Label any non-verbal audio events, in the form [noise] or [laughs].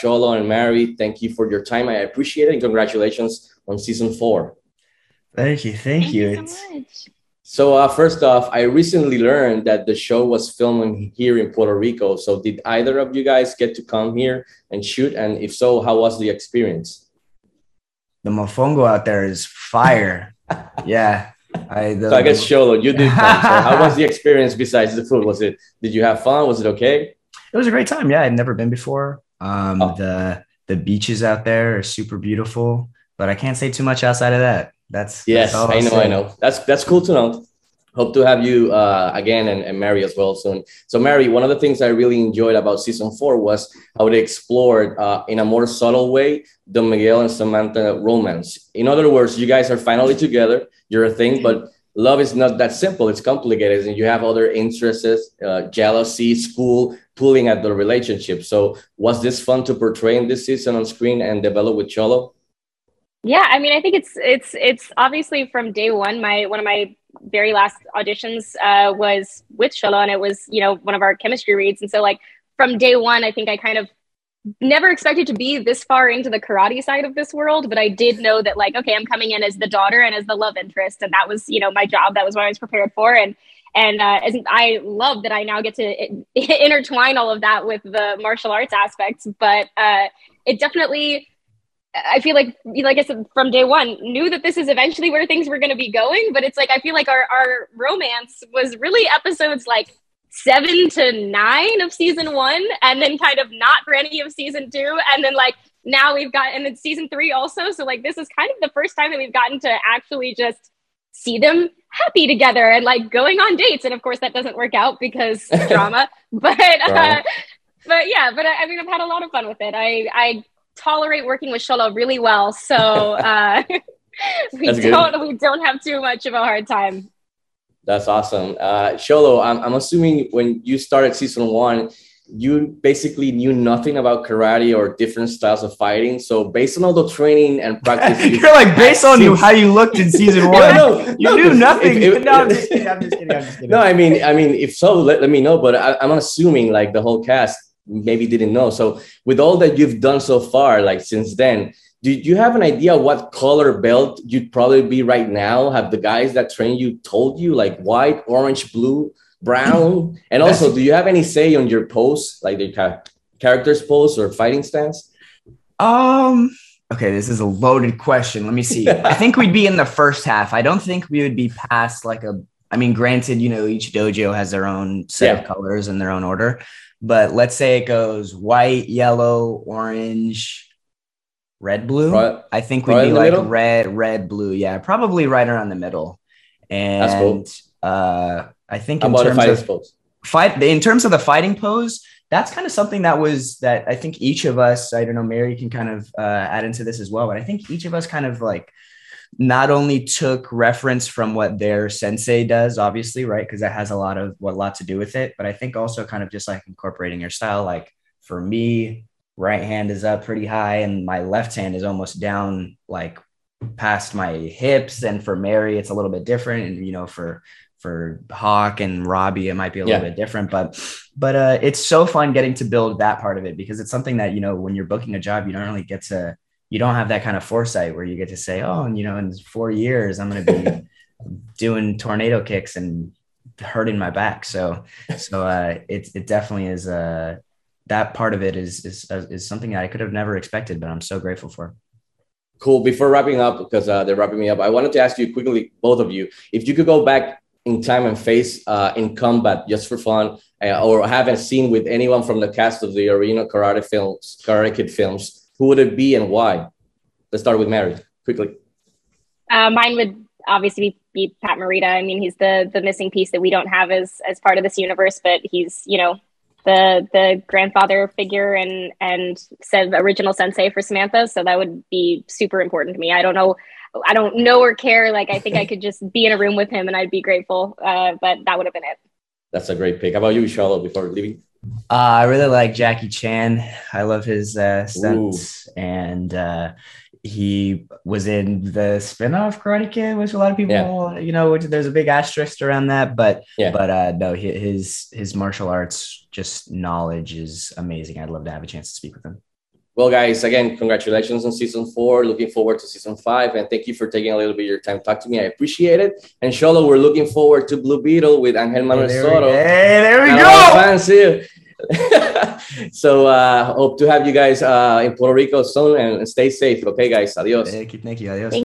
Xolo and Mary, thank you for your time. I appreciate it. And congratulations on season four. Thank you. Thank, thank you. you so much. So uh, first off, I recently learned that the show was filming here in Puerto Rico. So did either of you guys get to come here and shoot? And if so, how was the experience? The mofongo out there is fire. yeah. I, the, so I guess Xolo, you did come. So how was the [laughs] experience besides the food? Was it? Did you have fun? Was it okay? It was a great time. Yeah, I'd never been before. Um, oh. The the beaches out there are super beautiful, but I can't say too much outside of that. That's yes, that's I know, say. I know. That's that's cool to know. Hope to have you uh, again and, and Mary as well soon. So, Mary, one of the things I really enjoyed about season four was how they explored uh, in a more subtle way the Miguel and Samantha romance. In other words, you guys are finally together, you're a thing, but love is not that simple. It's complicated, and you have other interests, uh, jealousy, school, pulling at the relationship. So, was this fun to portray in this season on screen and develop with Xolo? Yeah, I mean, I think it's it's it's obviously from day one. My one of my very last auditions uh, was with Xolo, and it was you know one of our chemistry reads, and so like from day one, I think I kind of never expected to be this far into the karate side of this world, but I did know that like okay, I'm coming in as the daughter and as the love interest, and that was you know my job. That was what I was prepared for, and and uh, I love that I now get to [laughs] intertwine all of that with the martial arts aspects. But uh, it definitely I feel like, like I said from day one, knew that this is eventually where things were going to be going. But it's like I feel like our our romance was really episodes like seven to nine of season one, and then kind of not for any of season two, and then like now we've got and then season three also. So like this is kind of the first time that we've gotten to actually just see them happy together and like going on dates. And of course that doesn't work out because [laughs] drama. But uh, but yeah, but I, I mean I've had a lot of fun with it. I I tolerate working with Xolo really well, so [laughs] uh, [laughs] we That's don't good. we don't have too much of a hard time. That's awesome, uh, Xolo. I'm I'm assuming when you started season one, you basically knew nothing about karate or different styles of fighting. So based on all the training and [laughs] practice, you are like based on you how you looked in season [laughs] one. no, no, you no, knew nothing. If, if, [laughs] no, I'm just kidding. I'm just kidding. I'm just kidding. No, I mean, I mean, if so, let, let me know. But I, I'm assuming like the whole cast maybe didn't know. So with all that you've done so far, like since then, do you have an idea what color belt you'd probably be right now? Have the guys that train you told you like white, orange, blue, brown? [laughs] And also, do you have any say on your pose, like the characters pose or fighting stance? Um. Okay, this is a loaded question. Let me see. I think we'd be in the first half. I don't think we would be past like a. I mean, granted, you know, each dojo has their own set yeah. of colors and their own order but let's say it goes white, yellow, orange, red, blue. Right. I think we'd right be like middle? red, red, blue. Yeah, probably right around the middle. And cool. uh, I think in terms of pose? fight, in terms of the fighting pose, that's kind of something that was that I think each of us. I don't know, Mary can kind of uh, add into this as well, but I think each of us kind of like not only took reference from what their sensei does, obviously, right? Because that has a lot of what lot to do with it. But I think also kind of just like incorporating your style. Like for me, right hand is up pretty high and my left hand is almost down like past my hips. And for Mary, it's a little bit different. And you know, for for Hawk and Robbie, it might be a little bit different, but but uh, it's so fun getting to build that part of it because it's something that you know when you're booking a job, you don't really get to you don't have that kind of foresight where you get to say, oh, and you know, in four years, I'm going to be [laughs] doing tornado kicks and hurting my back. So, so uh, it it definitely is. Uh, that part of it is is is something that I could have never expected, but I'm so grateful for. Cool. Before wrapping up, because uh, they're wrapping me up, I wanted to ask you quickly, both of you, if you could go back in time and face uh, in combat just for fun, uh, or have a scene with anyone from the cast of the Arena Karate films, Karate Kid films, who would it be and why? Let's start with Mary quickly. Uh, mine would obviously be, be Pat Morita. I mean, he's the the missing piece that we don't have as as part of this universe, but he's you know the the grandfather figure and and said original sensei for Samantha. So that would be super important to me. I don't know. I don't know or care. Like I think I could just be in a room with him and I'd be grateful. Uh, but that would have been it. That's a great pick. How about you, Charlotte? Before leaving. Uh, I really like Jackie Chan. I love his uh, stunts, Ooh. and uh, he was in the spinoff Karate Kid, which a lot of people, yeah. you know, which there's a big asterisk around that. But yeah. but uh, no, his his martial arts just knowledge is amazing. I'd love to have a chance to speak with him. Well, guys, again, congratulations on season four. Looking forward to season five, and thank you for taking a little bit of your time to talk to me. I appreciate it. And Xolo, we're looking forward to Blue Beetle with Angel Manuel hey, there Soto. We, hey, there we go. Fancy. [laughs] so uh, hope to have you guys uh, in Puerto Rico soon and stay safe. Okay, guys. Adios. Thank you. Thank you. Adios. Thank